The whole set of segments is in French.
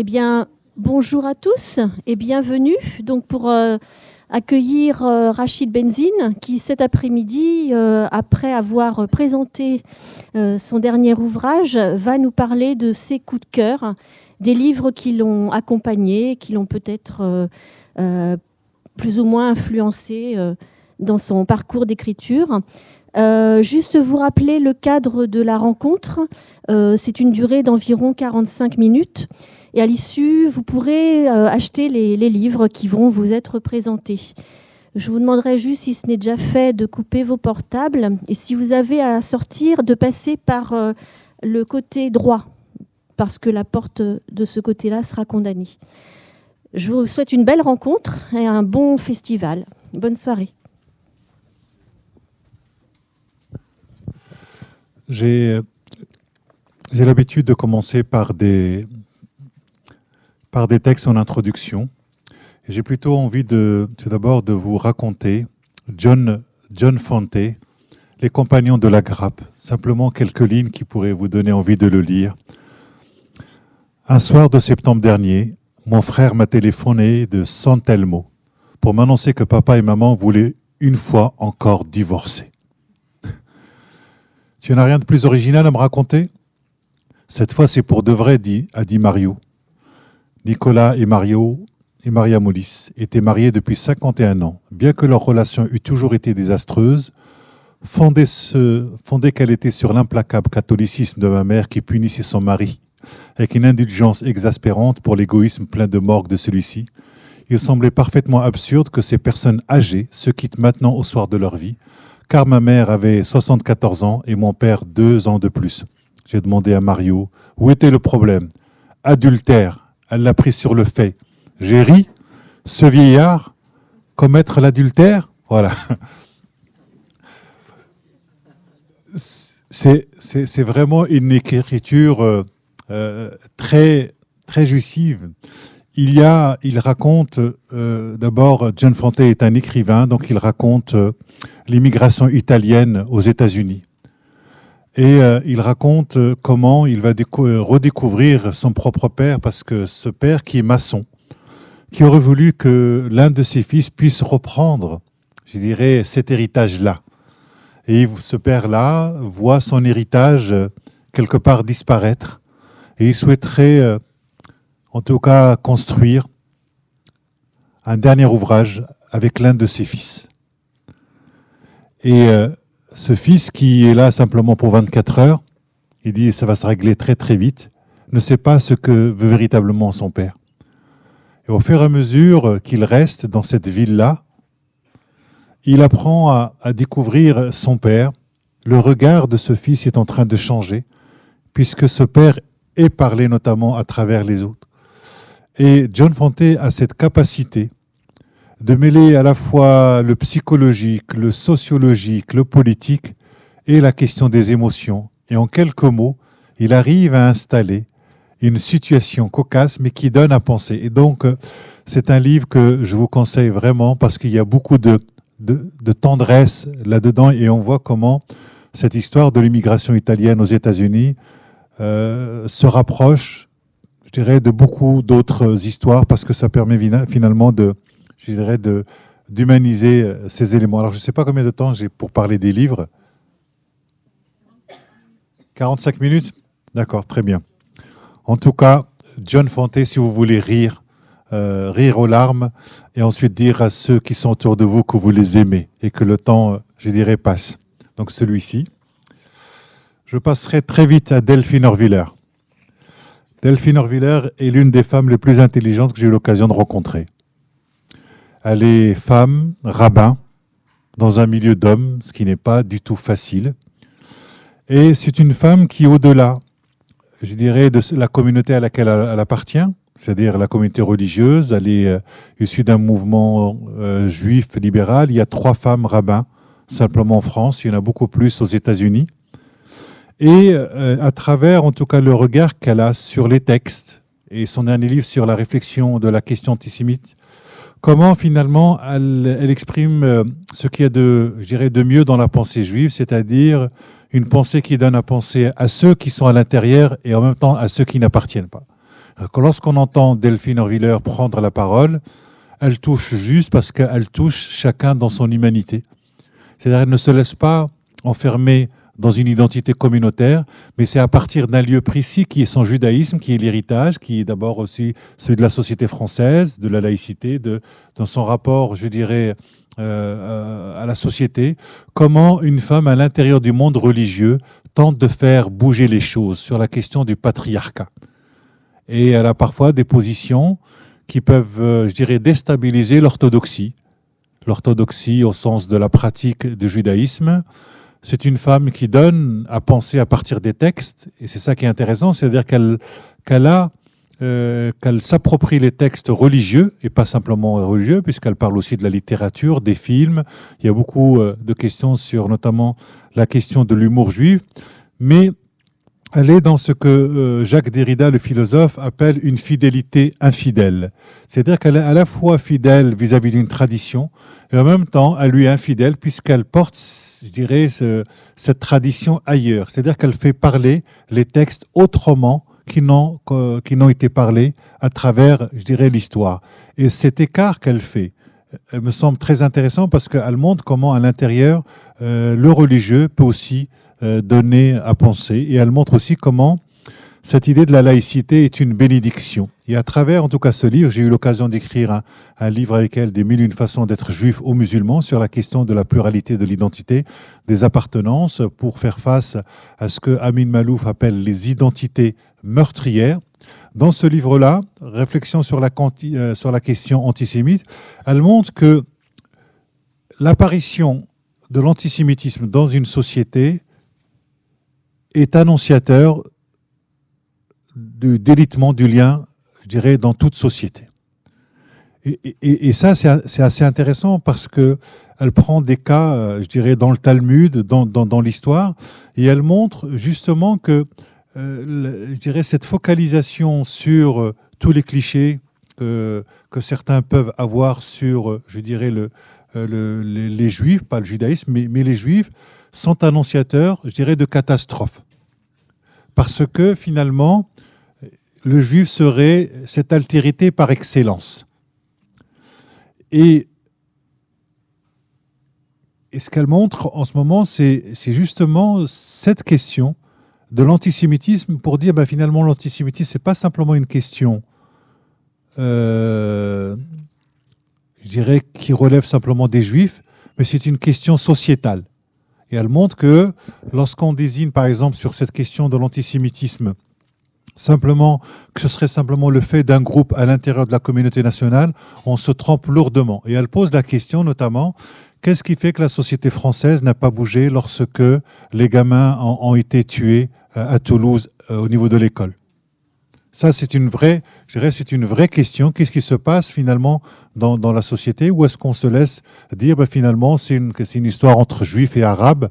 Eh bien, bonjour à tous et bienvenue donc pour euh, accueillir euh, Rachid Benzine qui cet après-midi, euh, après avoir présenté son dernier ouvrage, va nous parler de ses coups de cœur, des livres qui l'ont accompagné, qui l'ont peut-être plus ou moins influencé dans son parcours d'écriture. juste vous rappeler le cadre de la rencontre. c'est une durée d'environ 45 minutes. Et à l'issue, vous pourrez euh, acheter les, livres qui vont vous être présentés. Je vous demanderai juste, si ce n'est déjà fait, de couper vos portables et si vous avez à sortir, de passer par euh, le côté droit, parce que la porte de ce côté-là sera condamnée. Je vous souhaite une belle rencontre et un bon festival. Bonne soirée. J'ai l'habitude de commencer par des, par des textes en introduction. J'ai plutôt envie de, tout d'abord de vous raconter John, John Fante, Les Compagnons de la Grappe. Simplement quelques lignes qui pourraient vous donner envie de le lire. Un soir de septembre dernier, mon frère m'a téléphoné de San Telmo pour m'annoncer que papa et maman voulaient une fois encore divorcer. tu n'as rien de plus original à me raconter? Cette fois, c'est pour de vrai, dit, a dit Mario. Nicolas et Mario et Maria Moulis étaient mariés depuis 51 ans. Bien que leur relation eût toujours été désastreuse, fondée, qu'elle était sur l'implacable catholicisme de ma mère qui punissait son mari avec une indulgence exaspérante pour l'égoïsme plein de morgue de celui-ci, il semblait parfaitement absurde que ces personnes âgées se quittent maintenant au soir de leur vie, car ma mère avait 74 ans et mon père deux ans de plus. J'ai demandé à Mario où était le problème? Adultère, elle l'a pris sur le fait. J'ai ri, ce vieillard, commettre l'adultère, voilà. C'est vraiment une écriture euh, euh, très, très. Il y a, il raconte, euh, d'abord, John Fante est un écrivain, donc il raconte l'immigration italienne aux États-Unis. Et euh, il raconte euh, comment il va euh, redécouvrir son propre père, parce que ce père qui est maçon, qui aurait voulu que l'un de ses fils puisse reprendre, je dirais, cet héritage-là. Et ce père-là voit son héritage quelque part disparaître, et il souhaiterait, en tout cas, construire un dernier ouvrage avec l'un de ses fils. Et ce fils qui est là simplement pour 24 heures, il dit ça va se régler très très vite, ne sait pas ce que veut véritablement son père. Et au fur et à mesure qu'il reste dans cette ville-là, il apprend à, découvrir son père. Le regard de ce fils est en train de changer, puisque ce père est parlé notamment à travers les autres. Et John Fante a cette capacité de mêler à la fois le psychologique, le sociologique, le politique et la question des émotions. Et en quelques mots, il arrive à installer une situation cocasse, mais qui donne à penser. Et donc, euh, c'est un livre que je vous conseille vraiment parce qu'il y a beaucoup de, tendresse là-dedans et on voit comment cette histoire de l'immigration italienne aux États-Unis euh, se rapproche, je dirais, de beaucoup d'autres histoires parce que ça permet finalement de, je dirais, d'humaniser euh, ces éléments. Alors, je ne sais pas combien de temps j'ai pour parler des livres. 45 minutes? D'accord, très bien. En tout cas, John Fante, si vous voulez rire, euh, rire aux larmes, et ensuite dire à ceux qui sont autour de vous que vous les aimez et que le temps, euh, je dirais, passe. Donc celui-ci. Je passerai très vite à Delphine Orviller. Delphine Orviller est l'une des femmes les plus intelligentes que j'ai eu l'occasion de rencontrer. Elle est femme, rabbin, dans un milieu d'hommes, ce qui n'est pas du tout facile. Et c'est une femme qui, au-delà, je dirais, de la communauté à laquelle elle, appartient, c'est-à-dire la communauté religieuse, elle est euh, issue d'un mouvement euh, juif libéral. Il y a trois femmes rabbins, simplement en France, il y en a beaucoup plus aux États-Unis. Et euh, à travers, en tout cas, le regard qu'elle a sur les textes, et son dernier livre sur la réflexion de la question antisémite, comment finalement elle, exprime euh, ce qu'il y a de, je de mieux dans la pensée juive, c'est-à-dire une pensée qui donne à penser à ceux qui sont à l'intérieur et en même temps à ceux qui n'appartiennent pas. lorsqu'on entend Delphine Orviller prendre la parole, elle touche juste parce qu'elle touche chacun dans son humanité. C'est-à-dire qu'elle ne se laisse pas enfermer dans une identité communautaire, mais c'est à partir d'un lieu précis qui est son judaïsme, qui est l'héritage, qui est d'abord aussi celui de la société française, de la laïcité, de, dans son rapport, je dirais, euh, à la société, comment une femme à l'intérieur du monde religieux tente de faire bouger les choses sur la question du patriarcat. Et elle a parfois des positions qui peuvent, euh, je dirais, déstabiliser l'orthodoxie. L'orthodoxie au sens de la pratique du judaïsme. C'est une femme qui donne à penser à partir des textes, et c'est ça qui est intéressant, c'est-à-dire qu'elle qu'elle a euh, qu'elle s'approprie les textes religieux et pas simplement religieux, puisqu'elle parle aussi de la littérature, des films. Il y a beaucoup euh, de questions sur notamment la question de l'humour juif, mais elle est dans ce que euh, Jacques Derrida, le philosophe, appelle une fidélité infidèle. C'est-à-dire qu'elle est à la fois fidèle vis-à-vis d'une tradition et en même temps elle lui est infidèle puisqu'elle porte, je dirais, cette tradition ailleurs. C'est-à-dire qu'elle fait parler les textes autrement qui n'ont qui n'ont été parlés à travers, je dirais, l'histoire. Et cet écart qu'elle fait, elle me semble très intéressant parce qu'elle montre comment à l'intérieur euh, le religieux peut aussi euh, donner à penser. Et elle montre aussi comment cette idée de la laïcité est une bénédiction. Et à travers, en tout cas, ce livre, j'ai eu l'occasion d'écrire un, livre avec elle, des mille une façons d'être juif ou musulman, sur la question de la pluralité de l'identité, des appartenances, pour faire face à ce que Amin Malouf appelle les identités meurtrières. Dans ce livre-là, Réflexion sur la, euh, sur la question antisémite, elle montre que l'apparition de l'antisémitisme dans une société est annonciateur du délitement du lien, je dirais, dans toute société. Et, ça, c'est assez intéressant parce que elle prend des cas, euh, je dirais, dans le Talmud, dans, l'histoire, et elle montre justement que, euh, je dirais, cette focalisation sur euh, tous les clichés que certains peuvent avoir sur, je dirais, le, les, juifs, pas le judaïsme, mais, mais les juifs, sont annonciateurs, je dirais, de catastrophes. Parce que finalement, le juif serait cette altérité par excellence. Et, ce qu'elle montre en ce moment, c'est justement cette question de l'antisémitisme pour dire ben, finalement l'antisémitisme, ce n'est pas simplement une question, euh, je dirais, qui relève simplement des juifs, mais c'est une question sociétale. Et elle montre que lorsqu'on désigne, par exemple, sur cette question de l'antisémitisme, simplement que ce serait simplement le fait d'un groupe à l'intérieur de la communauté nationale, on se trompe lourdement. Et elle pose la question notamment, qu'est-ce qui fait que la société française n'a pas bougé lorsque les gamins ont, été tués euh, à Toulouse euh, au niveau de l'école? Ça, c'est une vraie, je dirais, c'est une vraie question. Qu'est-ce qui se passe finalement dans, la société? Ou est-ce qu'on se laisse dire, ben, finalement, c'est une, c'est une histoire entre juifs et arabes,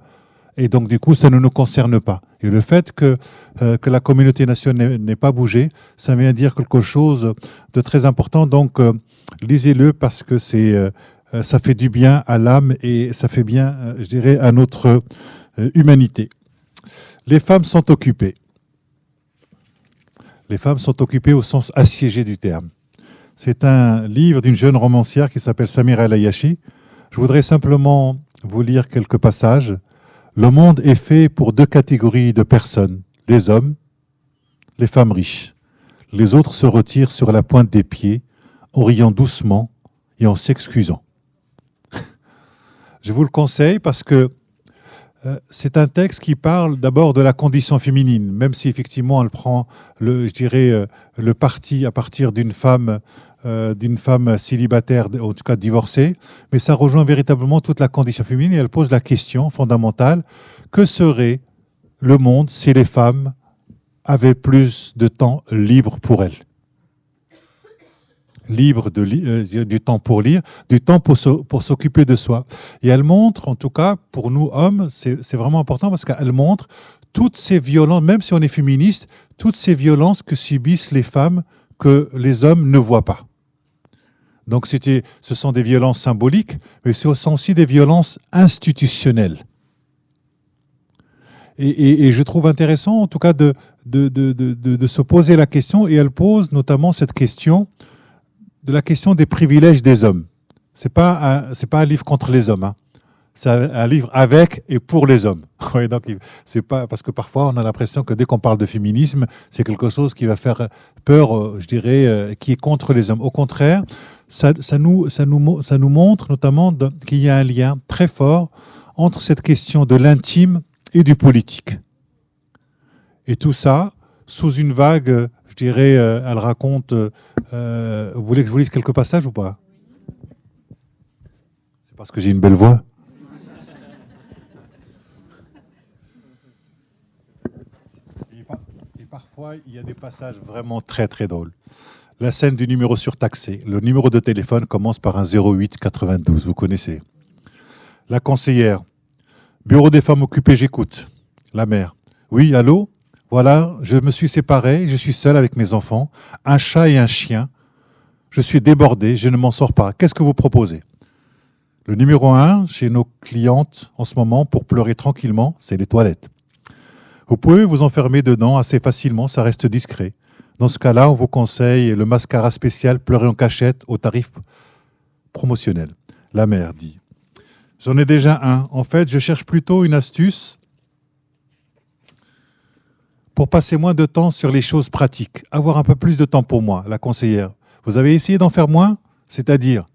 et donc du coup, ça ne nous concerne pas. Et le fait que, euh, que la communauté nationale n'ait pas bougé, ça vient dire quelque chose de très important. Donc, euh, lisez-le parce que c'est, euh, ça fait du bien à l'âme et ça fait bien, je dirais, à notre humanité. Les femmes sont occupées. Les femmes sont occupées au sens assiégé du terme. C'est un livre d'une jeune romancière qui s'appelle Samira Layashi. Je voudrais simplement vous lire quelques passages. Le monde est fait pour deux catégories de personnes, les hommes, les femmes riches. Les autres se retirent sur la pointe des pieds, en riant doucement et en s'excusant. Je vous le conseille parce que c'est un texte qui parle d'abord de la condition féminine, même si effectivement elle prend, le, je dirais, euh, le parti à partir d'une femme, euh, d'une femme célibataire, en tout cas divorcée, mais ça rejoint véritablement toute la condition féminine et elle pose la question fondamentale. Que serait le monde si les femmes avaient plus de temps libre pour elles? Libre de euh, du temps pour lire, du temps pour, s'occuper de soi. Et elle montre, en tout cas, pour nous hommes, c'est vraiment important parce qu'elle montre toutes ces violences, même si on est féministe, toutes ces violences que subissent les femmes que les hommes ne voient pas. Donc ce sont des violences symboliques, mais ce sont aussi des violences institutionnelles. Et, je trouve intéressant, en tout cas, de, de, se poser la question, et elle pose notamment cette question de la question des privilèges des hommes. C'est pas c'est pas un livre contre les hommes. Hein. C'est un livre avec et pour les hommes. donc c'est pas parce que parfois on a l'impression que dès qu'on parle de féminisme, c'est quelque chose qui va faire peur, euh, je dirais, euh, qui est contre les hommes. Au contraire, ça, nous, ça nous, ça nous montre notamment qu'il y a un lien très fort entre cette question de l'intime et du politique. Et tout ça sous une vague, je dirais, euh, elle raconte. Euh, vous voulez que je vous lise quelques passages ou pas? C'est parce que j'ai une belle voix. Et parfois, il y a des passages vraiment très très drôles. La scène du numéro surtaxé. Le numéro de téléphone commence par un 08 92, vous connaissez. La conseillère. Bureau des femmes occupées, j'écoute. La mère. Oui, allô? Voilà, je me suis séparé, je suis seul avec mes enfants, un chat et un chien. Je suis débordé, je ne m'en sors pas. Qu'est-ce que vous proposez? Le numéro un chez nos clientes en ce moment pour pleurer tranquillement, c'est les toilettes. Vous pouvez vous enfermer dedans assez facilement, ça reste discret. Dans ce cas-là, on vous conseille le mascara spécial pleurer en cachette au tarif promotionnel. La mère dit J'en ai déjà un. En fait, je cherche plutôt une astuce pour passer moins de temps sur les choses pratiques, avoir un peu plus de temps pour moi, la conseillère. Vous avez essayé d'en faire moins C'est-à-dire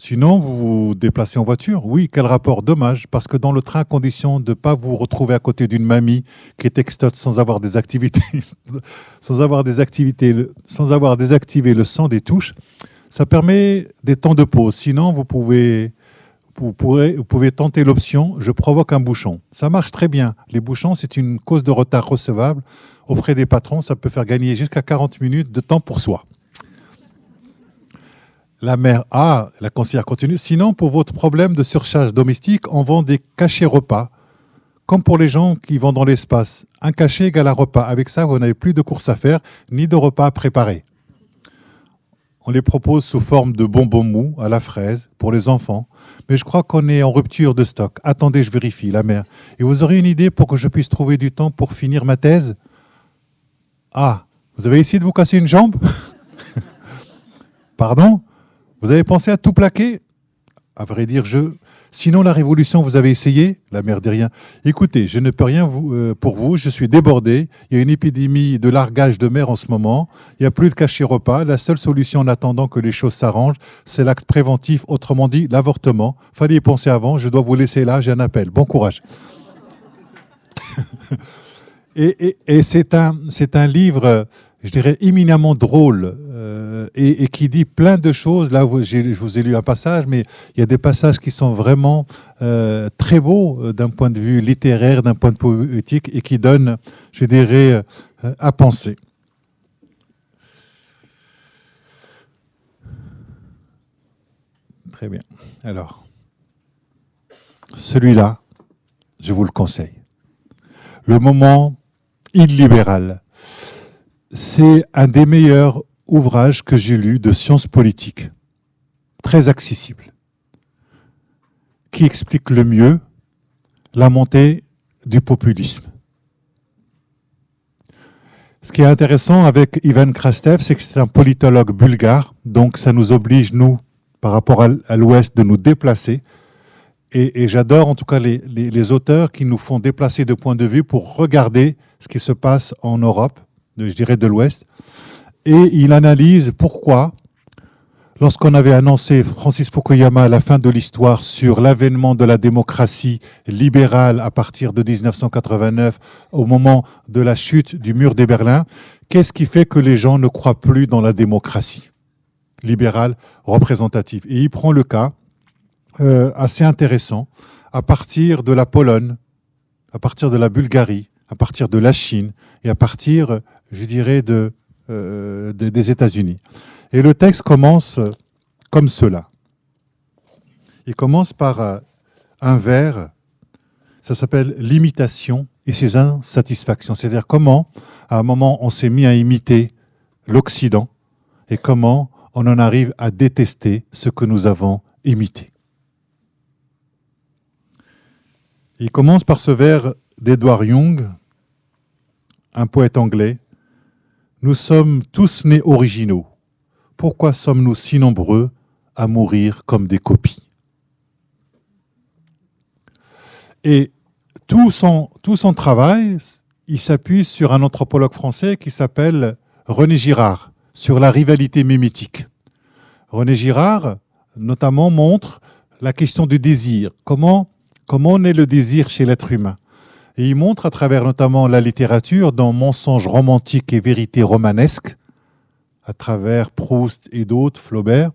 Sinon, vous vous déplacez en voiture Oui, quel rapport Dommage, parce que dans le train, à condition de ne pas vous retrouver à côté d'une mamie qui est textote sans avoir des activités, sans avoir des activités, sans avoir désactivé le son des touches, ça permet des temps de pause. Sinon, vous pouvez vous, pouvez tenter l'option je provoque un bouchon. Ça marche très bien. Les bouchons, c'est une cause de retard recevable. Auprès des patrons, ça peut faire gagner jusqu'à 40 minutes de temps pour soi. La mère A, la conseillère continue. Sinon, pour votre problème de surcharge domestique, on vend des cachets repas. Comme pour les gens qui vont dans l'espace. Un cachet égale un repas. Avec ça, vous n'avez plus de courses à faire, ni de repas à préparer. On les propose sous forme de bonbons mous à la fraise pour les enfants. Mais je crois qu'on est en rupture de stock. Attendez, je vérifie, la mère. Et vous aurez une idée pour que je puisse trouver du temps pour finir ma thèse? Ah, vous avez essayé de vous casser une jambe? Pardon? Vous avez pensé à tout plaquer? À vrai dire, je, Sinon, la révolution, vous avez essayé La mère dit rien. Écoutez, je ne peux rien euh, pour vous, je suis débordé. Il y a une épidémie de largage de mer en ce moment. Il n'y a plus de cachet repas. La seule solution en attendant que les choses s'arrangent, c'est l'acte préventif, autrement dit l'avortement. Fallait y penser avant. Je dois vous laisser là, j'ai un appel. Bon courage. et, c'est un livre je dirais, éminemment drôle euh, et, qui dit plein de choses. Là, je vous ai lu un passage, mais il y a des passages qui sont vraiment euh, très beaux euh, d'un point de vue littéraire, d'un point de vue poétique, et qui donnent, je dirais, à penser. Très bien. Alors, celui-là, je vous le conseille. Le moment illibéral c'est un des meilleurs ouvrages que j'ai lus de sciences politiques, très accessible, qui explique le mieux la montée du populisme. Ce qui est intéressant avec Ivan Krastev, c'est que c'est un politologue bulgare, donc ça nous oblige, nous, par rapport à l'Ouest, de nous déplacer. Et, j'adore en tout cas les, les auteurs qui nous font déplacer de point de vue pour regarder ce qui se passe en Europe je dirais de l'Ouest, et il analyse pourquoi, lorsqu'on avait annoncé Francis Fukuyama à la fin de l'histoire sur l'avènement de la démocratie libérale à partir de 1989, au moment de la chute du mur des Berlins, qu'est-ce qui fait que les gens ne croient plus dans la démocratie libérale représentative? Et il prend le cas euh, assez intéressant à partir de la Pologne, à partir de la Bulgarie, à partir de la Chine et à partir je dirais, euh, des États-Unis. Et le texte commence comme cela. Il commence par euh, un vers, ça s'appelle l'imitation et ses insatisfactions. C'est-à-dire comment, à un moment, on s'est mis à imiter l'Occident et comment on en arrive à détester ce que nous avons imité. Il commence par ce vers d'Edward Young, un poète anglais. Nous sommes tous nés originaux. Pourquoi sommes-nous si nombreux à mourir comme des copies? Et tout son, travail, il s'appuie sur un anthropologue français qui s'appelle René Girard, sur la rivalité mimétique. René Girard, notamment, montre la question du désir. Comment, comment naît le désir chez l'être humain? Et il montre à travers notamment la littérature, dans Mensonges romantiques et vérités romanesques, à travers Proust et d'autres, Flaubert,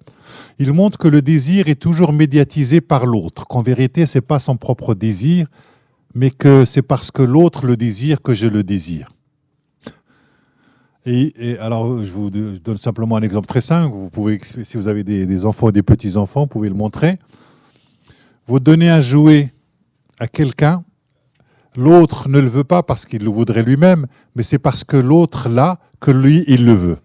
il montre que le désir est toujours médiatisé par l'autre, qu'en vérité, ce n'est pas son propre désir, mais que c'est parce que l'autre le désire que je le désire. Et, alors, je vous donne simplement un exemple très simple. Vous pouvez, si vous avez des, enfants ou des petits-enfants, vous pouvez le montrer. Vous donnez un jouet à quelqu'un, l'autre ne le veut pas parce qu'il le voudrait lui-même, mais c'est parce que l'autre l'a que lui, il le veut.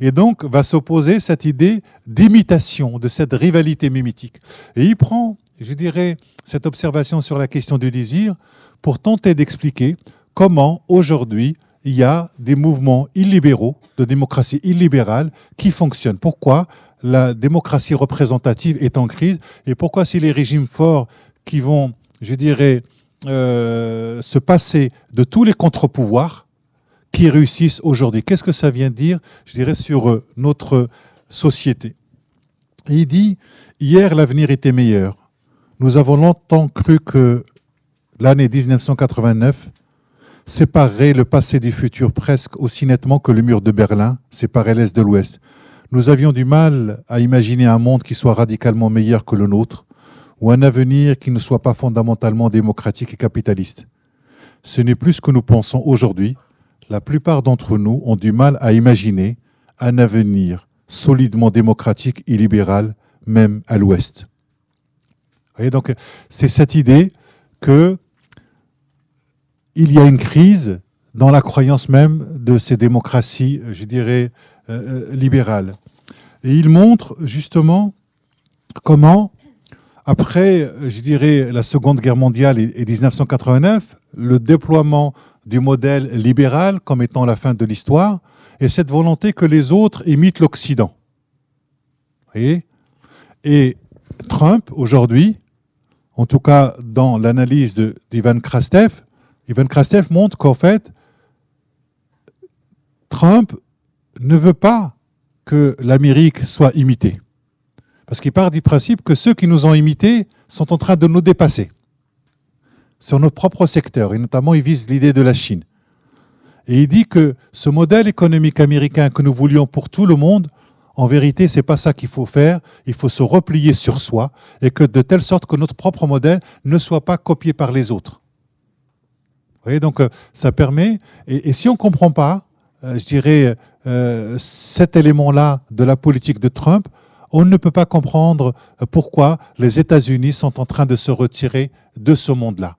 Et donc va s'opposer cette idée d'imitation, de cette rivalité mimétique. Et il prend, je dirais, cette observation sur la question du désir pour tenter d'expliquer comment aujourd'hui il y a des mouvements illibéraux, de démocratie illibérale, qui fonctionnent. Pourquoi la démocratie représentative est en crise et pourquoi si les régimes forts qui vont, je dirais, euh, se passer de tous les contre-pouvoirs, qui réussissent aujourd'hui. Qu'est-ce que ça vient dire, je dirais, sur euh, notre société? Il dit, hier l'avenir était meilleur. Nous avons longtemps cru que l'année 1989 séparerait le passé du futur presque aussi nettement que le mur de Berlin séparait l'Est de l'Ouest. Nous avions du mal à imaginer un monde qui soit radicalement meilleur que le nôtre, ou un avenir qui ne soit pas fondamentalement démocratique et capitaliste. Ce n'est plus ce que nous pensons aujourd'hui, la plupart d'entre nous ont du mal à imaginer un avenir solidement démocratique et libéral, même à l'Ouest. donc c'est cette idée que il y a une crise dans la croyance même de ces démocraties, je dirais, euh, euh, libérales. Et il montre justement comment, après, je dirais, la Seconde Guerre mondiale et 1989, le déploiement du modèle libéral comme étant la fin de l'histoire, et cette volonté que les autres imitent l'Occident. Et Trump, aujourd'hui, en tout cas dans l'analyse d'Ivan Krastev, Ivan Krastev montre qu'en fait, Trump ne veut pas que l'Amérique soit imitée. Parce qu'il part du principe que ceux qui nous ont imités sont en train de nous dépasser sur notre propre secteur, et notamment il vise l'idée de la Chine. Et il dit que ce modèle économique américain que nous voulions pour tout le monde, en vérité, c'est pas ça qu'il faut faire. Il faut se replier sur soi et que de telle sorte que notre propre modèle ne soit pas copié par les autres. Vous voyez, donc euh, ça permet. Et, si on ne comprend pas, euh, je dirais, euh, cet élément-là de la politique de Trump, on ne peut pas comprendre pourquoi les États-Unis sont en train de se retirer de ce monde-là.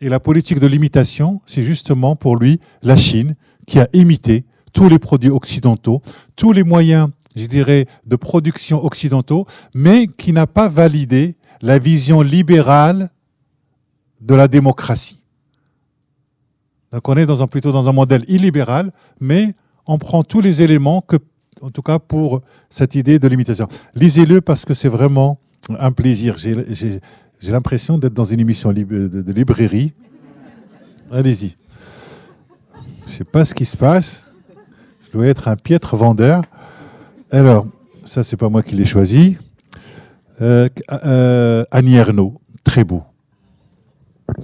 Et la politique de l'imitation, c'est justement pour lui la Chine qui a imité tous les produits occidentaux, tous les moyens, je dirais, de production occidentaux, mais qui n'a pas validé la vision libérale de la démocratie. Donc on est dans un, plutôt dans un modèle illibéral, mais on prend tous les éléments que, en tout cas pour cette idée de l'imitation. Lisez-le parce que c'est vraiment un plaisir. J'ai l'impression d'être dans une émission de librairie. Allez-y. Je ne sais pas ce qui se passe. Je dois être un piètre vendeur. Alors, ça, c'est pas moi qui l'ai choisi. Euh, euh, Annie Ernaux, très beau.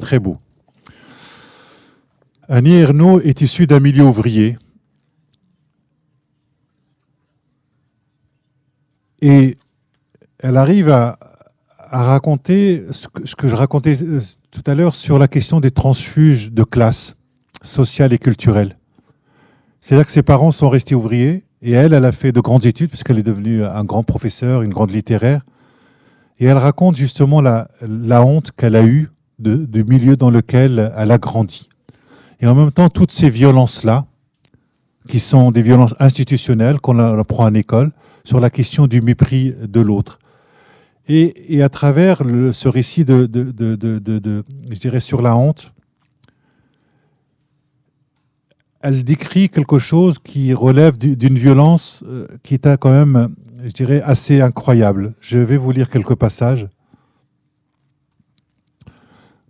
Très beau. Annie Ernaux est issue d'un milieu ouvrier. Et elle arrive à, raconter ce que, je racontais euh, tout à l'heure sur la question des transfuges de classe sociale et culturelle. C'est-à-dire que ses parents sont restés ouvriers et elle, elle a fait de grandes études puisqu'elle est devenue un grand professeur, une grande littéraire. Et elle raconte justement la, honte qu'elle a eue du milieu dans lequel elle a grandi. Et en même temps, toutes ces violences-là, qui sont des violences institutionnelles qu'on apprend à l'école, sur la question du mépris de l'autre. Et, à travers ce récit de, je dirais, sur la honte, elle décrit quelque chose qui relève d'une violence euh, qui est quand même, je dirais, assez incroyable. Je vais vous lire quelques passages.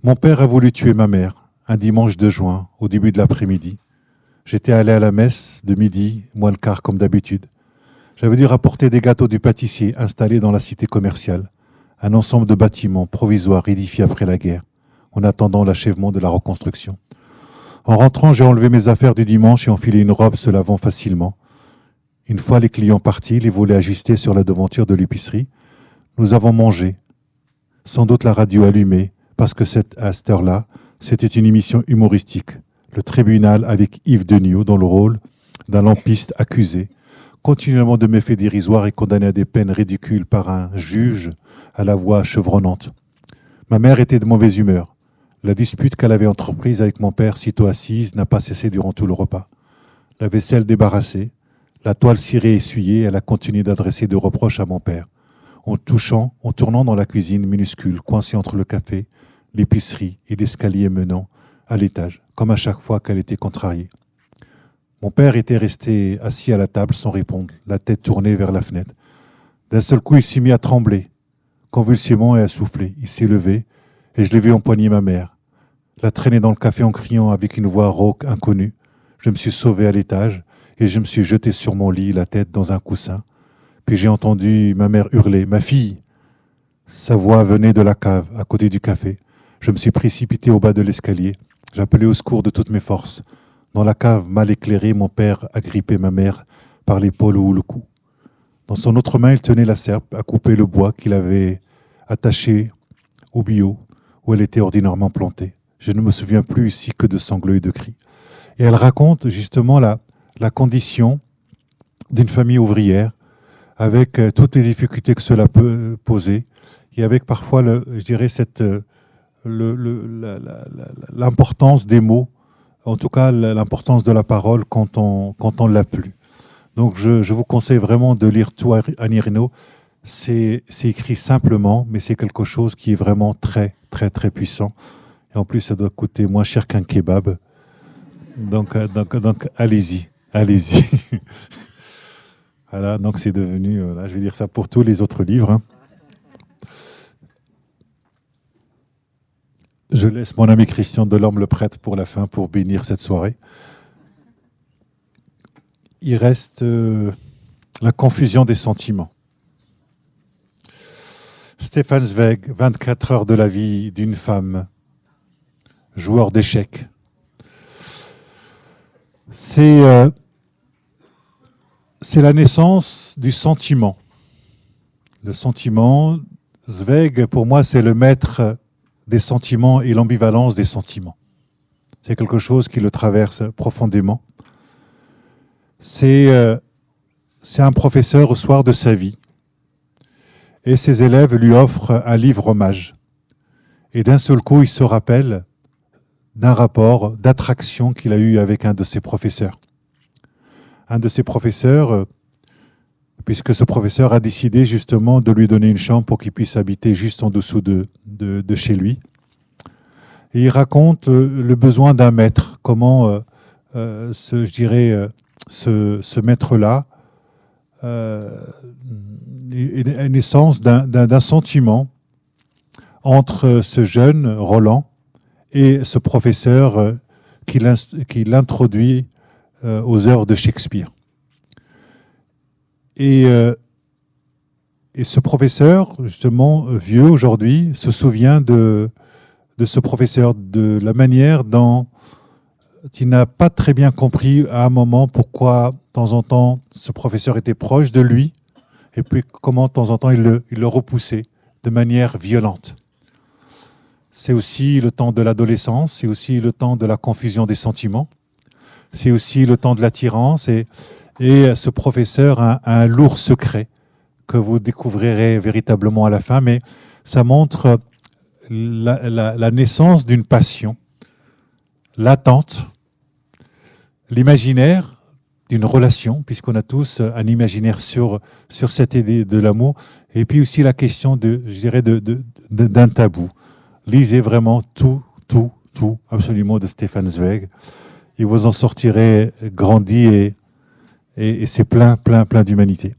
Mon père a voulu tuer ma mère un dimanche de juin, au début de l'après-midi. J'étais allé à la messe de midi, moins le quart comme d'habitude. J'avais dû rapporter des gâteaux du pâtissier installés dans la cité commerciale, un ensemble de bâtiments provisoires édifiés après la guerre, en attendant l'achèvement de la reconstruction. En rentrant, j'ai enlevé mes affaires du dimanche et enfilé une robe se lavant facilement. Une fois les clients partis, les volets ajustés sur la devanture de l'épicerie, nous avons mangé, sans doute la radio allumée, parce que cette, à cette heure-là, c'était une émission humoristique. Le tribunal avec Yves Deniau dans le rôle d'un lampiste accusé continuellement de méfaits dérisoires et condamné à des peines ridicules par un juge à la voix chevronnante. Ma mère était de mauvaise humeur. La dispute qu'elle avait entreprise avec mon père, sitôt assise, n'a pas cessé durant tout le repas. La vaisselle débarrassée, la toile cirée essuyée, elle a continué d'adresser des reproches à mon père. En touchant, en tournant dans la cuisine minuscule, coincée entre le café, l'épicerie et l'escalier menant à l'étage, comme à chaque fois qu'elle était contrariée. Mon père était resté assis à la table sans répondre, la tête tournée vers la fenêtre. D'un seul coup, il s'est mis à trembler, convulsivement et à souffler. Il s'est levé et je l'ai vu empoigner ma mère, la traîner dans le café en criant avec une voix rauque inconnue. Je me suis sauvé à l'étage et je me suis jeté sur mon lit, la tête dans un coussin. Puis j'ai entendu ma mère hurler Ma fille Sa voix venait de la cave, à côté du café. Je me suis précipité au bas de l'escalier. J'appelais au secours de toutes mes forces. Dans la cave mal éclairée, mon père agrippait ma mère par l'épaule ou le cou. Dans son autre main, il tenait la serpe à couper le bois qu'il avait attaché au bio où elle était ordinairement plantée. Je ne me souviens plus ici que de sanglots et de cris. Et elle raconte justement la, condition d'une famille ouvrière avec euh, toutes les difficultés que cela peut poser et avec parfois, je dirais, euh, l'importance des mots en tout cas l'importance de la parole quand on, quand on l'a plus. Donc je, je, vous conseille vraiment de lire tout Annie Rino. C'est écrit simplement, mais c'est quelque chose qui est vraiment très, très, très puissant. Et en plus, ça doit coûter moins cher qu'un kebab. Donc, euh, donc, donc allez-y, allez-y. voilà, donc c'est devenu, euh, là, je vais dire ça pour tous les autres livres. Hein. Je laisse mon ami Christian Delorme le prêtre pour la fin, pour bénir cette soirée. Il reste euh, la confusion des sentiments. Stéphane Zweig, 24 heures de la vie d'une femme, joueur d'échecs. C'est euh, c'est la naissance du sentiment. Le sentiment, Zweig, pour moi, c'est le maître des sentiments et l'ambivalence des sentiments. C'est quelque chose qui le traverse profondément. C'est euh, un professeur au soir de sa vie et ses élèves lui offrent un livre hommage. Et d'un seul coup, il se rappelle d'un rapport d'attraction qu'il a eu avec un de ses professeurs. Un de ses professeurs, euh, puisque ce professeur a décidé justement de lui donner une chambre pour qu'il puisse habiter juste en dessous de, de, chez lui. Il raconte euh, le besoin d'un maître, comment euh, euh, ce, je dirais, ce, ce maître-là est la naissance d'un sentiment entre ce jeune Roland et ce professeur qui l'introduit aux œuvres de Shakespeare. Et, euh, et ce professeur, justement, vieux aujourd'hui, se souvient de, de ce professeur, de la manière dont il n'a pas très bien compris à un moment pourquoi, de temps en temps, ce professeur était proche de lui, et puis comment, de temps en temps, il le, il le repoussait de manière violente. C'est aussi le temps de l'adolescence, c'est aussi le temps de la confusion des sentiments, c'est aussi le temps de l'attirance, et et ce professeur a, un lourd secret que vous découvrirez véritablement à la fin, mais ça montre la, naissance d'une passion latente, l'imaginaire d'une relation, puisqu'on a tous un imaginaire sur, sur cette idée de l'amour, et puis aussi la question de, je dirais, d'un de, de, tabou. Lisez vraiment tout, tout, tout, absolument de Stéphane Zweig. Et vous en sortirez grandi et, et, c'est plein, plein, plein d'humanité.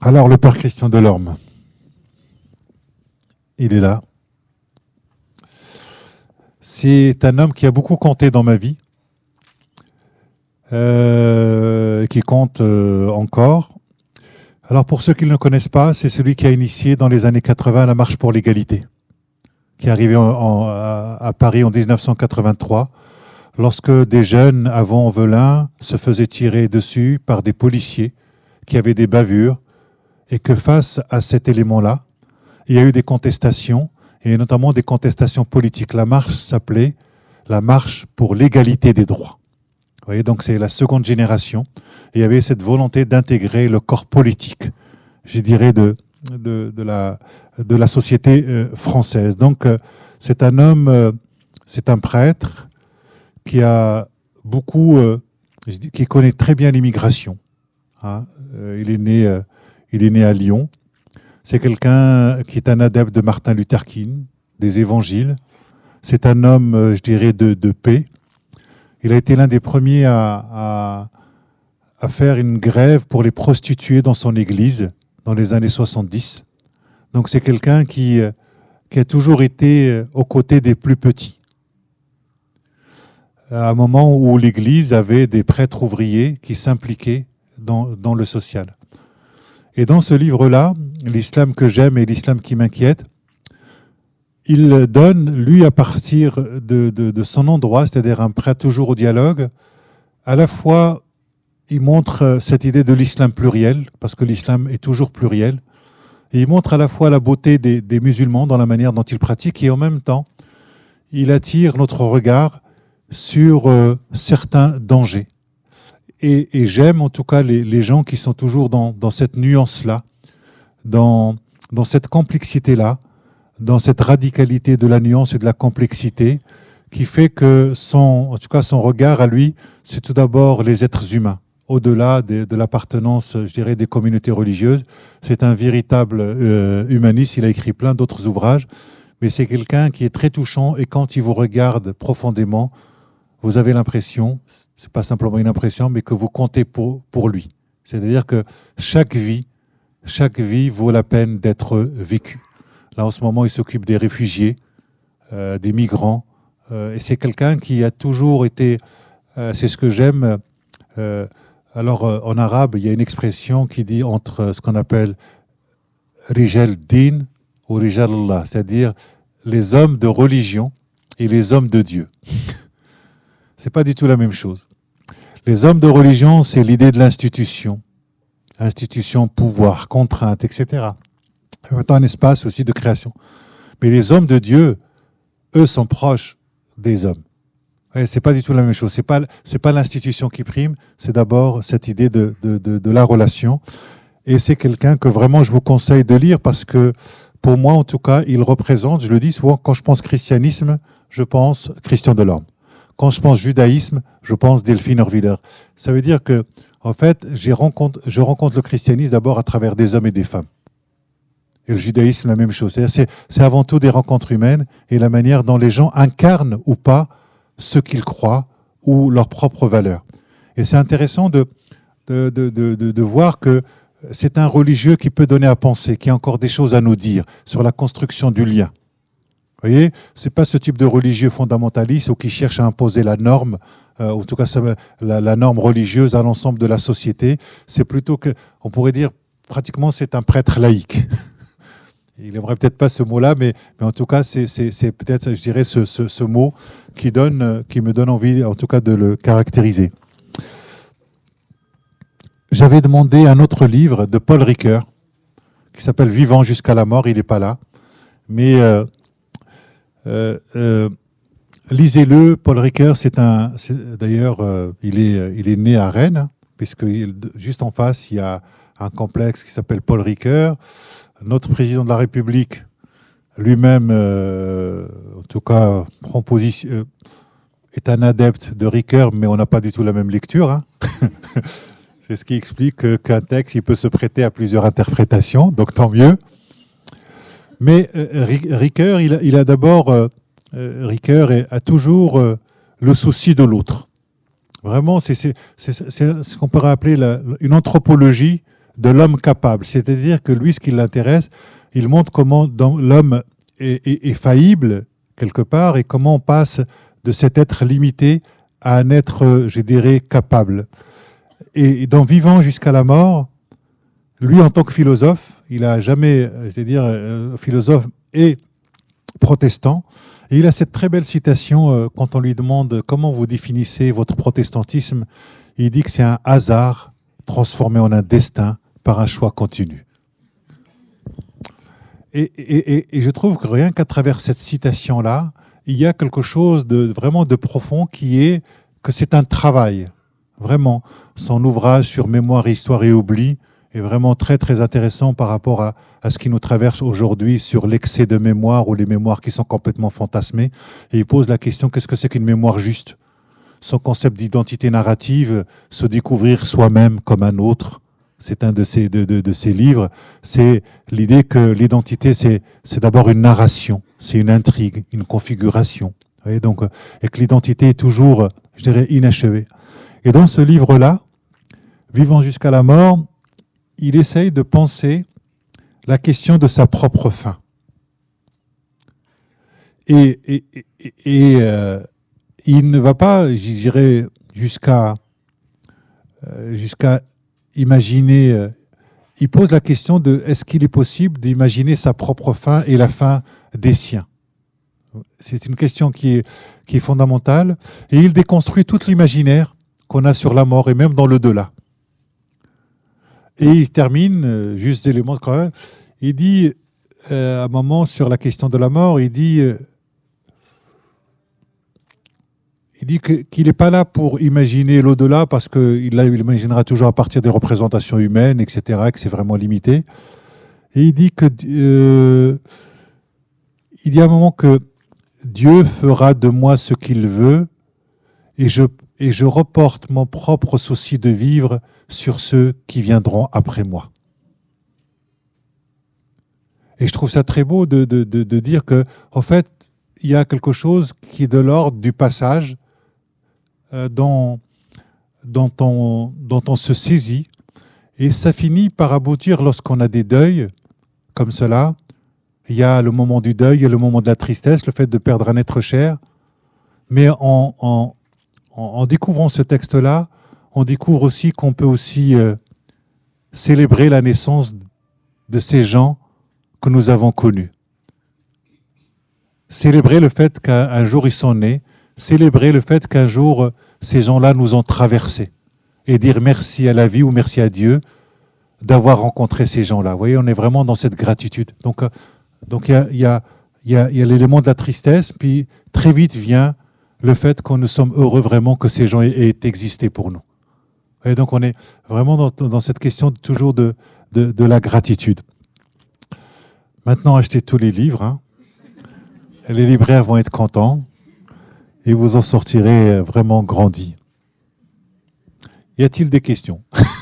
Alors, le père Christian Delorme, il est là. C'est un homme qui a beaucoup compté dans ma vie, euh, qui compte euh, encore. Alors pour ceux qui ne le connaissent pas, c'est celui qui a initié dans les années 80 la marche pour l'égalité, qui est arrivé à, Paris en 1983, lorsque des jeunes avant Velin se faisaient tirer dessus par des policiers qui avaient des bavures, et que face à cet élément-là, il y a eu des contestations, et notamment des contestations politiques. La marche s'appelait la marche pour l'égalité des droits. Vous voyez, donc c'est la seconde génération. Il y avait cette volonté d'intégrer le corps politique, je dirais, de, de, de, la, de la société euh, française. Donc euh, c'est un homme, euh, c'est un prêtre qui a beaucoup, qui connaît très bien l'immigration. Hein. il est né, il est né à Lyon. C'est quelqu'un qui est un adepte de Martin Luther King, des évangiles. C'est un homme, euh, je dirais, de, paix. Il a été l'un des premiers à, à, faire une grève pour les prostituées dans son église dans les années 70. Donc c'est quelqu'un qui, euh, qui a toujours été euh, aux côtés des plus petits. À un moment où l'église avait des prêtres ouvriers qui s'impliquaient dans, le social. Et dans ce livre-là, L'islam que j'aime et l'islam qui m'inquiète, il donne, lui, à partir de, son endroit, c'est-à-dire un prêt toujours au dialogue, à la fois, il montre cette idée de l'islam pluriel, parce que l'islam est toujours pluriel, et il montre à la fois la beauté des, musulmans dans la manière dont ils pratiquent, et en même temps, il attire notre regard sur euh, certains dangers. Et, j'aime en tout cas les, gens qui sont toujours dans, cette nuance-là, dans, dans cette complexité-là, dans cette radicalité de la nuance et de la complexité, qui fait que son, en tout cas son regard à lui, c'est tout d'abord les êtres humains, au-delà de, l'appartenance, je dirais, des communautés religieuses. C'est un véritable euh, humaniste. Il a écrit plein d'autres ouvrages, mais c'est quelqu'un qui est très touchant et quand il vous regarde profondément, vous avez l'impression, c'est pas simplement une impression, mais que vous comptez pour, pour lui. C'est-à-dire que chaque vie, chaque vie vaut la peine d'être vécue. Là, en ce moment, il s'occupe des réfugiés, euh, des migrants, euh, et c'est quelqu'un qui a toujours été, euh, c'est ce que j'aime. alors, en arabe, il y a une expression qui dit entre ce qu'on appelle Rijal Din ou Rijal Allah, c'est-à-dire les hommes de religion et les hommes de Dieu. C'est pas du tout la même chose. Les hommes de religion, c'est l'idée de l'institution. Institution, pouvoir, contrainte, etc. Autant un espace aussi de création. Mais les hommes de Dieu, eux, sont proches des hommes. Ce c'est pas du tout la même chose. C'est pas pas l'institution qui prime. C'est d'abord cette idée de, la relation. Et c'est quelqu'un que vraiment je vous conseille de lire parce que pour moi, en tout cas, il représente. Je le dis souvent quand je pense christianisme, je pense Christian Delorme. Quand je pense judaïsme, je pense Delphine Orviller. Ça veut dire que, en fait, je rencontre le christianisme d'abord à travers des hommes et des femmes. Et le judaïsme, la même chose. C'est avant tout des rencontres humaines et la manière dont les gens incarnent ou pas ce qu'ils croient ou leurs propres valeurs. Et c'est intéressant de, voir que c'est un religieux qui peut donner à penser, qui a encore des choses à nous dire sur la construction du lien. Vous voyez, c'est pas ce type de religieux fondamentaliste ou qui cherche à imposer la norme, euh, en tout cas la, norme religieuse à l'ensemble de la société. C'est plutôt que, on pourrait dire, pratiquement, c'est un prêtre laïque. Il n'aimerait peut-être pas ce mot-là, mais, en tout cas, c'est peut-être, je dirais, ce, mot qui, me donne envie, en tout cas, de le caractériser. J'avais demandé un autre livre de Paul Ricoeur, qui s'appelle Vivant jusqu'à la mort. Il n'est pas là. Mais euh, lisez-le, Paul Ricoeur, c'est un, d'ailleurs, euh, il est, il est né à Rennes, puisque juste en face, il y a un complexe qui s'appelle Paul Ricoeur. Notre président de la République, lui-même, en tout cas, prend position, est un adepte de Ricoeur, mais on n'a pas du tout la même lecture. Hein. C'est ce qui explique qu'un texte il peut se prêter à plusieurs interprétations, donc tant mieux. Mais euh, Ricoeur, il a, d'abord, euh, euh, Ricoeur a toujours le souci de l'autre. Vraiment, c'est ce qu'on pourrait appeler une anthropologie de l'homme capable. C'est-à-dire que lui, ce qui l'intéresse, il montre comment l'homme est, faillible quelque part et comment on passe de cet être limité à un être, je dirais, capable. Et dans Vivant jusqu'à la mort, lui, en tant que philosophe, il a jamais, c'est-à-dire euh, philosophe et protestant, et il a cette très belle citation euh, quand on lui demande comment vous définissez votre protestantisme? Il dit que c'est un hasard transformé en un destin par un choix continu. Et, je trouve que rien qu'à travers cette citation-là, il y a quelque chose de vraiment de profond qui est que c'est un travail. Vraiment, son ouvrage sur mémoire, histoire et oubli est vraiment très très intéressant par rapport à, à ce qui nous traverse aujourd'hui sur l'excès de mémoire ou les mémoires qui sont complètement fantasmées. Et il pose la question qu'est-ce que c'est qu'une mémoire juste? Son concept d'identité narrative, se découvrir soi-même comme un autre, c'est un de ces, de, de, de ces livres, c'est l'idée que l'identité, c'est, c'est d'abord une narration, c'est une intrigue, une configuration. Vous voyez, donc, et que l'identité est toujours, je dirais, inachevée. Et dans ce livre-là, Vivant jusqu'à la mort, il essaye de penser la question de sa propre fin. Et, euh, il ne va pas, je dirais, jusqu'à euh, jusqu'à imaginer. Euh, il pose la question de est-ce qu'il est possible d'imaginer sa propre fin et la fin des siens C'est une question qui est, qui est fondamentale. Et il déconstruit tout l'imaginaire qu'on a sur la mort et même dans le delà. Et il termine, euh, juste d'éléments quand même, il dit, euh, à un moment sur la question de la mort, il dit, euh, dit qu'il n'est pas là pour imaginer l'au-delà parce qu'il il imaginera toujours à partir des représentations humaines, etc., que c'est vraiment limité. Et il dit que il dit à un moment que Dieu fera de moi ce qu'il veut et je et je reporte mon propre souci de vivre sur ceux qui viendront après moi. Et je trouve ça très beau de, dire que, en fait, il y a quelque chose qui est de l'ordre du passage euh, dont, on, se saisit. Et ça finit par aboutir lorsqu'on a des deuils comme cela. Il y a le moment du deuil, il y a le moment de la tristesse, le fait de perdre un être cher. Mais en, en, découvrant ce texte-là, on découvre aussi qu'on peut aussi euh, célébrer la naissance de ces gens que nous avons connus. Célébrer le fait qu'un jour ils sont nés, célébrer le fait qu'un jour euh, ces gens-là nous ont traversés et dire merci à la vie ou merci à Dieu d'avoir rencontré ces gens-là. Vous voyez, on est vraiment dans cette gratitude. Donc, euh, il y a, y a l'élément de la tristesse, puis très vite vient le fait qu'on nous sommes heureux vraiment que ces gens aient, existé pour nous. Et donc on est vraiment dans, cette question toujours de, la gratitude. Maintenant, achetez tous les livres. Hein. Les libraires vont être contents et vous en sortirez vraiment grandis. Y a-t-il des questions?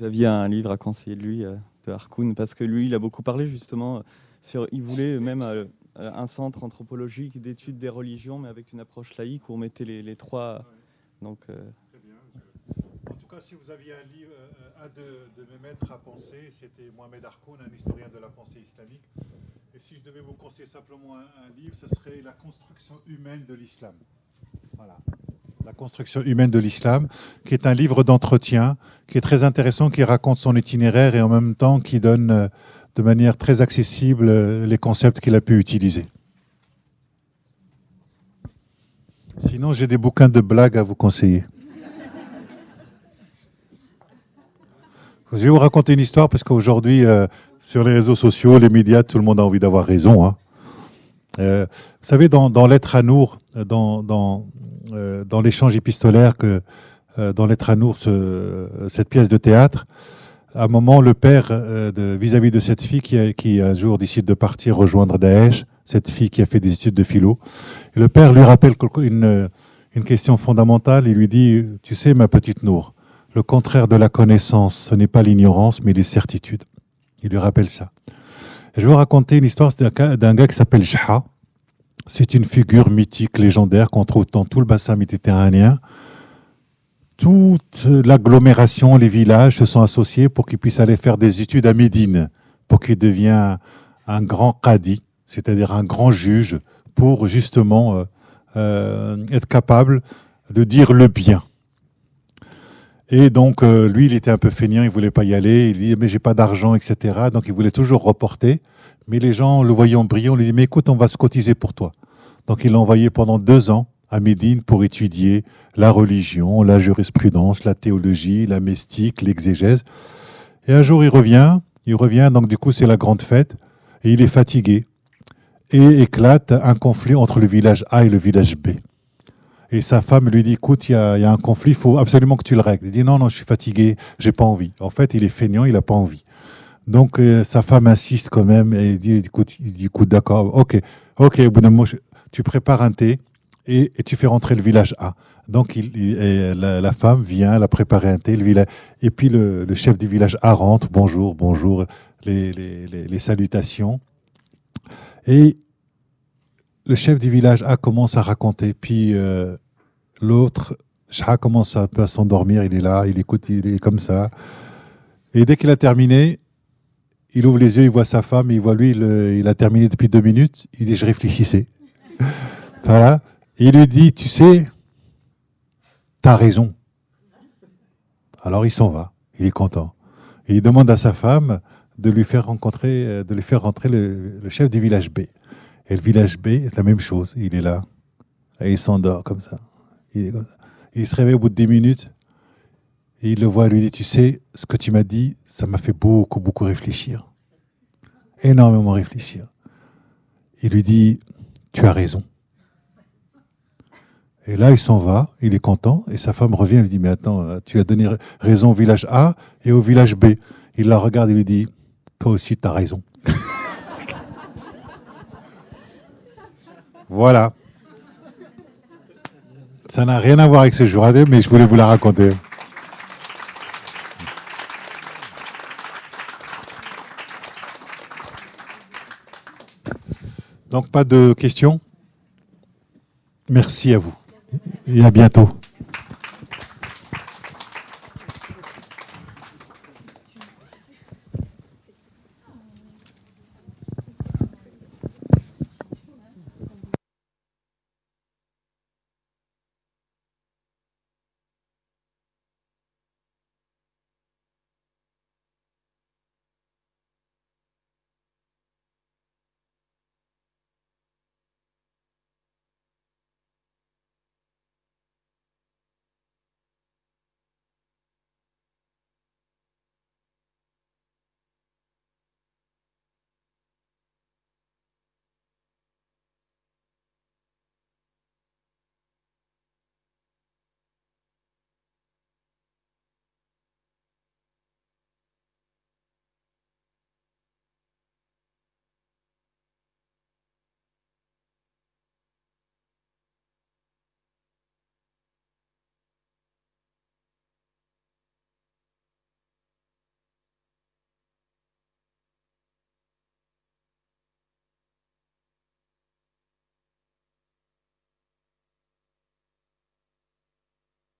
vous aviez un livre à conseiller de lui, euh, de Harkoun, parce que lui, il a beaucoup parlé justement euh, sur. Il voulait même euh, un centre anthropologique d'études des religions, mais avec une approche laïque où on mettait les, trois. Donc. Très bien. En tout cas, si vous aviez un livre, un de, mes maîtres à penser, c'était Mohamed Harkoun, un historien de la pensée islamique. Et si je devais vous conseiller simplement un, un livre, ce serait La construction humaine de l'islam. Voilà. La construction humaine de l'islam, qui est un livre d'entretien, qui est très intéressant, qui raconte son itinéraire et en même temps qui donne euh, de manière très accessible euh, les concepts qu'il a pu utiliser. Sinon, j'ai des bouquins de blagues à vous conseiller. Je vais vous raconter une histoire parce qu'aujourd'hui, euh, sur les réseaux sociaux, les médias, tout le monde a envie d'avoir raison. Hein. Euh, vous savez, dans, dans à Nour, dans, dans, euh, dans l'échange épistolaire que euh, dans l'être à Nour, ce, cette pièce de théâtre, à un moment, le père, euh, vis-à-vis de, cette fille qui, qui un jour décide de partir rejoindre Daesh, cette fille qui a fait des études de philo, le père lui rappelle une question fondamentale. Il lui dit, tu sais, ma petite Nour, le contraire de la connaissance, ce n'est pas l'ignorance, mais les certitudes. Il lui rappelle ça. Je vais vous raconter une histoire d'un gars, d'un gars qui s'appelle Jaha. C'est une figure mythique, légendaire qu'on trouve dans tout le bassin méditerranéen. Toute l'agglomération, les villages se sont associés pour qu'il puisse aller faire des études à Médine, pour qu'il devienne un grand qadi, c'est-à-dire un grand juge, pour justement euh, euh, être capable de dire le bien. Et donc, euh, lui, il était un peu feignant, il voulait pas y aller. Il dit, mais j'ai pas d'argent, etc. Donc, il voulait toujours reporter. Mais les gens, le voyant brillant, lui disent, mais écoute, on va se cotiser pour toi. Donc, il l'a envoyé pendant deux ans à Médine pour étudier la religion, la jurisprudence, la théologie, la mystique, l'exégèse. Et un jour, il revient. Il revient, donc du coup, c'est la grande fête. Et il est fatigué. Et éclate un conflit entre le village A et le village B. Et sa femme lui dit, écoute, il y y a un conflit, il faut absolument que tu le règles. Il dit, non, non, je suis fatigué, j'ai pas envie. En fait, il est feignant, il a pas envie. Donc, euh, sa femme insiste quand même et dit, écoute, écoute, d'accord, ok, ok, au bout d'un moment, tu prépares un thé et, tu fais rentrer le village A. Donc, il, la femme vient, elle a préparé un thé, le village, et puis le, le chef du village A rentre, bonjour, bonjour, les, les, les, les salutations. Et le chef du village A commence à raconter, puis euh, l'autre, Shah commence un peu à s'endormir, il est là, il écoute, il est comme ça. Et dès qu'il a terminé, il ouvre les yeux, il voit sa femme, il voit lui, il, il a terminé depuis deux minutes, il dit, je réfléchissais. voilà. Et il lui dit, tu sais, t'as raison. Alors il s'en va, il est content. Et il demande à sa femme de lui faire rencontrer, euh, de lui faire rentrer le, le chef du village B. Et le village B, c'est la même chose. Il est là. Et il s'endort comme ça. Il, se réveille au bout de 10 minutes. Et il le voit, il lui dit, tu sais, ce que tu m'as dit, ça m'a fait beaucoup, beaucoup réfléchir. Énormément réfléchir. Il lui dit, tu as raison. Et là, il s'en va, il est content, et sa femme revient, elle lui dit, mais attends, tu as donné ra- raison au village A et au village B. Il la regarde et lui dit, toi aussi, tu as raison. Voilà. Ça n'a rien à voir avec ce jour mais je voulais vous la raconter. Donc, pas de questions? Merci à vous. Et à bientôt.